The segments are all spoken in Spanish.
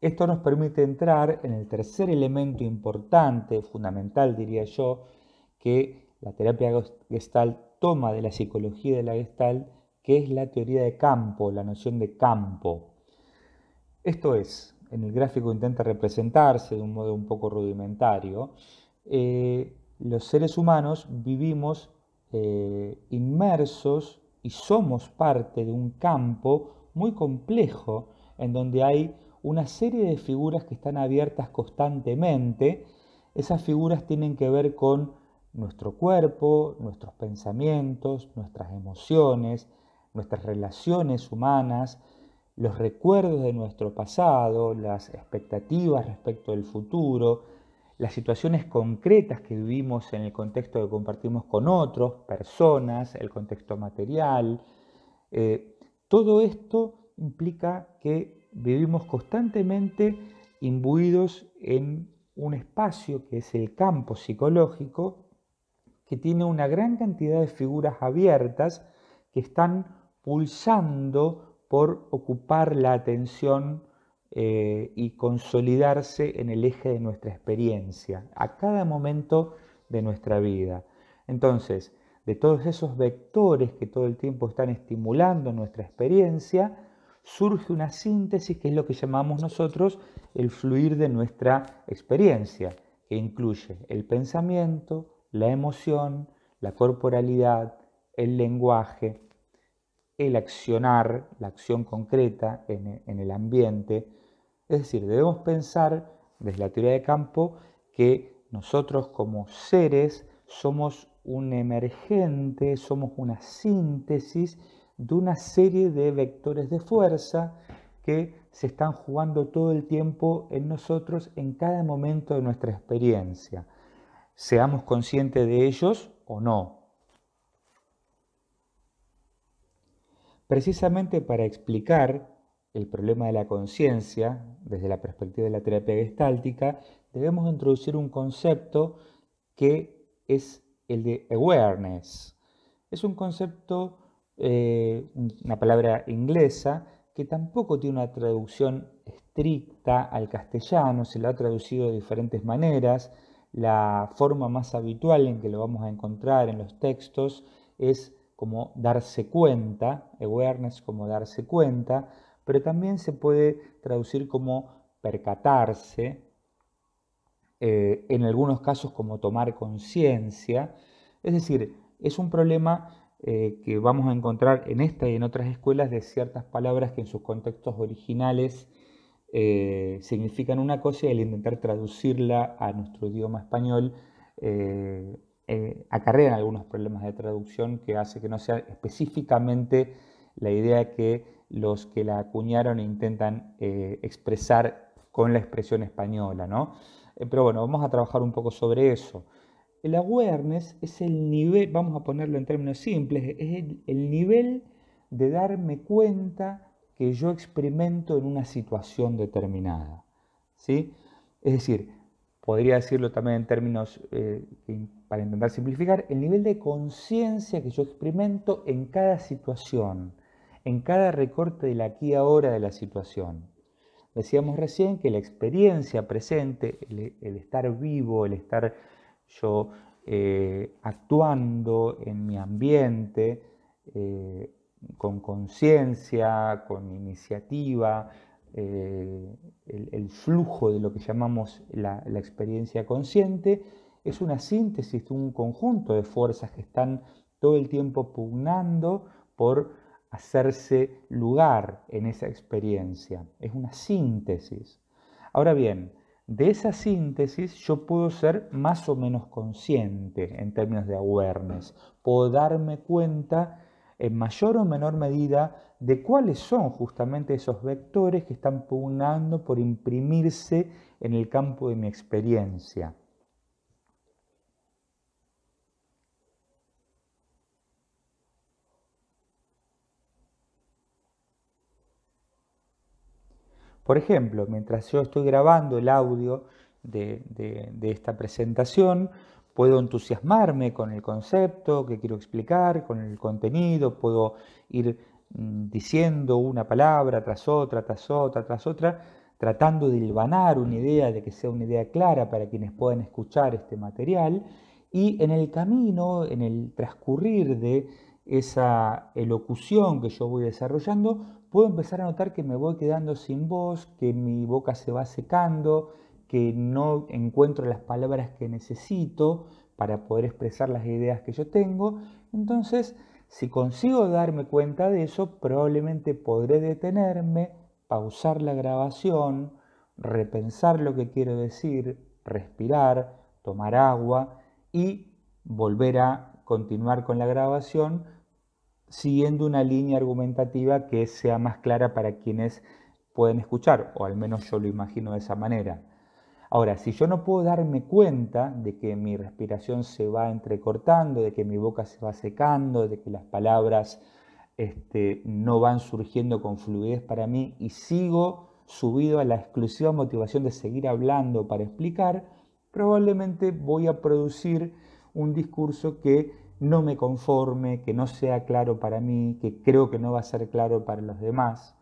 Esto nos permite entrar en el tercer elemento importante, fundamental diría yo, que la terapia gestal toma de la psicología de la gestal, que es la teoría de campo, la noción de campo. Esto es, en el gráfico intenta representarse de un modo un poco rudimentario, eh, los seres humanos vivimos eh, inmersos y somos parte de un campo muy complejo en donde hay una serie de figuras que están abiertas constantemente. Esas figuras tienen que ver con nuestro cuerpo, nuestros pensamientos, nuestras emociones, nuestras relaciones humanas, los recuerdos de nuestro pasado, las expectativas respecto del futuro, las situaciones concretas que vivimos en el contexto que compartimos con otros, personas, el contexto material. Eh, todo esto implica que vivimos constantemente imbuidos en un espacio que es el campo psicológico, que tiene una gran cantidad de figuras abiertas que están pulsando por ocupar la atención eh, y consolidarse en el eje de nuestra experiencia, a cada momento de nuestra vida. Entonces, de todos esos vectores que todo el tiempo están estimulando nuestra experiencia, surge una síntesis que es lo que llamamos nosotros el fluir de nuestra experiencia, que incluye el pensamiento, la emoción, la corporalidad, el lenguaje, el accionar, la acción concreta en el ambiente, es decir, debemos pensar desde la teoría de campo que nosotros como seres somos un emergente, somos una síntesis de una serie de vectores de fuerza que se están jugando todo el tiempo en nosotros en cada momento de nuestra experiencia. Seamos conscientes de ellos o no. Precisamente para explicar el problema de la conciencia, desde la perspectiva de la terapia gestáltica, debemos introducir un concepto que es el de awareness. Es un concepto, eh, una palabra inglesa, que tampoco tiene una traducción estricta al castellano, se lo ha traducido de diferentes maneras. La forma más habitual en que lo vamos a encontrar en los textos es como darse cuenta, awareness como darse cuenta, pero también se puede traducir como percatarse, eh, en algunos casos como tomar conciencia. Es decir, es un problema eh, que vamos a encontrar en esta y en otras escuelas de ciertas palabras que en sus contextos originales eh, significan una cosa y al intentar traducirla a nuestro idioma español acarrean algunos problemas de traducción que hace que no sea específicamente la idea que los que la acuñaron intentan eh, expresar con la expresión española, ¿no? Eh, pero bueno, vamos a trabajar un poco sobre eso. El awareness es el nivel, vamos a ponerlo en términos simples, es el, nivel de darme cuenta que yo experimento en una situación determinada. ¿sí? Es decir, podría decirlo también en términos, eh, para intentar simplificar, el nivel de conciencia que yo experimento en cada situación en cada recorte del aquí y ahora de la situación. Decíamos recién que la experiencia presente, el, estar vivo, el estar yo eh, actuando en mi ambiente, eh, con conciencia, con iniciativa, eh, el, flujo de lo que llamamos la, la experiencia consciente, es una síntesis de un conjunto de fuerzas que están todo el tiempo pugnando por hacerse lugar en esa experiencia. Es una síntesis. Ahora bien, de esa síntesis yo puedo ser más o menos consciente en términos de awareness. Puedo darme cuenta en mayor o menor medida de cuáles son justamente esos vectores que están pugnando por imprimirse en el campo de mi experiencia. Por ejemplo, mientras yo estoy grabando el audio de, esta presentación, puedo entusiasmarme con el concepto que quiero explicar, con el contenido, puedo ir mm, diciendo una palabra tras otra, tras otra, tras otra, tratando de hilvanar una idea, de que sea una idea clara para quienes puedan escuchar este material, y en el camino, en el transcurrir de esa elocución que yo voy desarrollando, puedo empezar a notar que me voy quedando sin voz, que mi boca se va secando, que no encuentro las palabras que necesito para poder expresar las ideas que yo tengo. Entonces, si consigo darme cuenta de eso, probablemente podré detenerme, pausar la grabación, repensar lo que quiero decir, respirar, tomar agua y volver a continuar con la grabación siguiendo una línea argumentativa que sea más clara para quienes pueden escuchar, o al menos yo lo imagino de esa manera. Ahora, si yo no puedo darme cuenta de que mi respiración se va entrecortando, de que mi boca se va secando, de que las palabras este, no van surgiendo con fluidez para mí y sigo subido a la exclusiva motivación de seguir hablando para explicar, probablemente voy a producir un discurso que no me conforme, que no sea claro para mí, que creo que no va a ser claro para los demás.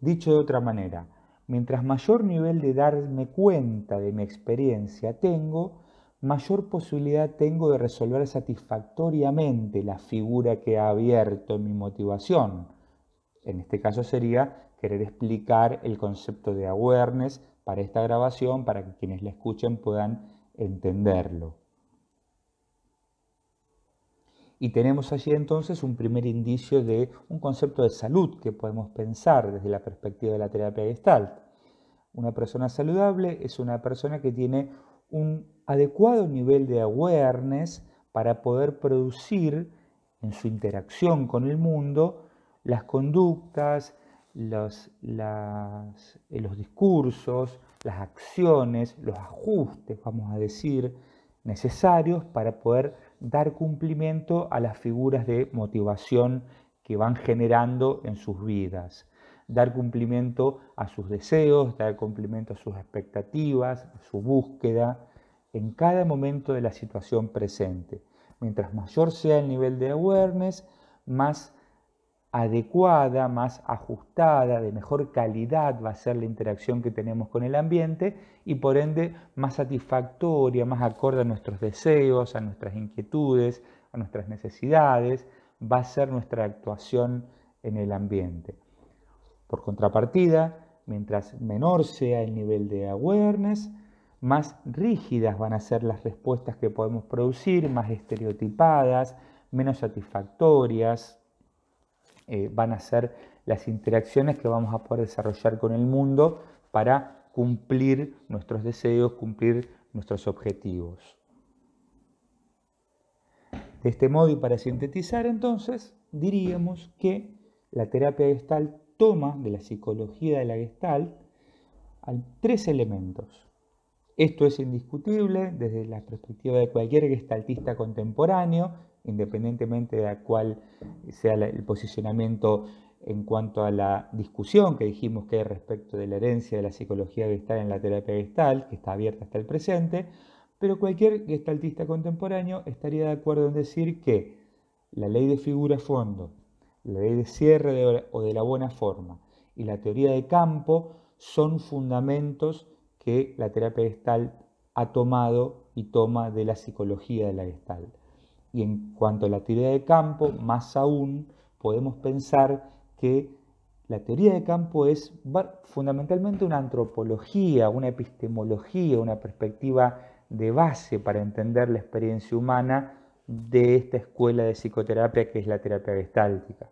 Dicho de otra manera, mientras mayor nivel de darme cuenta de mi experiencia tengo, mayor posibilidad tengo de resolver satisfactoriamente la figura que ha abierto mi motivación. En este caso sería querer explicar el concepto de awareness para esta grabación, para que quienes la escuchen puedan entenderlo. Y tenemos allí entonces un primer indicio de un concepto de salud que podemos pensar desde la perspectiva de la terapia gestalt. Una persona saludable es una persona que tiene un adecuado nivel de awareness para poder producir en su interacción con el mundo las conductas, los, eh, los discursos, las acciones, los ajustes, vamos a decir, necesarios para poder dar cumplimiento a las figuras de motivación que van generando en sus vidas, dar cumplimiento a sus deseos, dar cumplimiento a sus expectativas, a su búsqueda, en cada momento de la situación presente. Mientras mayor sea el nivel de awareness, más adecuada, más ajustada, de mejor calidad va a ser la interacción que tenemos con el ambiente y por ende más satisfactoria, más acorde a nuestros deseos, a nuestras inquietudes, a nuestras necesidades, va a ser nuestra actuación en el ambiente. Por contrapartida, mientras menor sea el nivel de awareness, más rígidas van a ser las respuestas que podemos producir, más estereotipadas, menos satisfactorias, eh, van a ser las interacciones que vamos a poder desarrollar con el mundo para cumplir nuestros deseos, cumplir nuestros objetivos. De este modo y para sintetizar entonces, diríamos que la terapia gestal toma de la psicología de la gestal tres elementos. Esto es indiscutible desde la perspectiva de cualquier gestaltista contemporáneo, independientemente de cuál sea el posicionamiento en cuanto a la discusión que dijimos que hay respecto de la herencia de la psicología gestal en la terapia gestal, que está abierta hasta el presente, pero cualquier gestaltista contemporáneo estaría de acuerdo en decir que la ley de figura-fondo, la ley de cierre o de la buena forma y la teoría de campo son fundamentos que la terapia gestal ha tomado y toma de la psicología de la gestal. Y en cuanto a la teoría de campo, más aún podemos pensar que la teoría de campo es fundamentalmente una antropología, una epistemología, una perspectiva de base para entender la experiencia humana de esta escuela de psicoterapia que es la terapia gestáltica.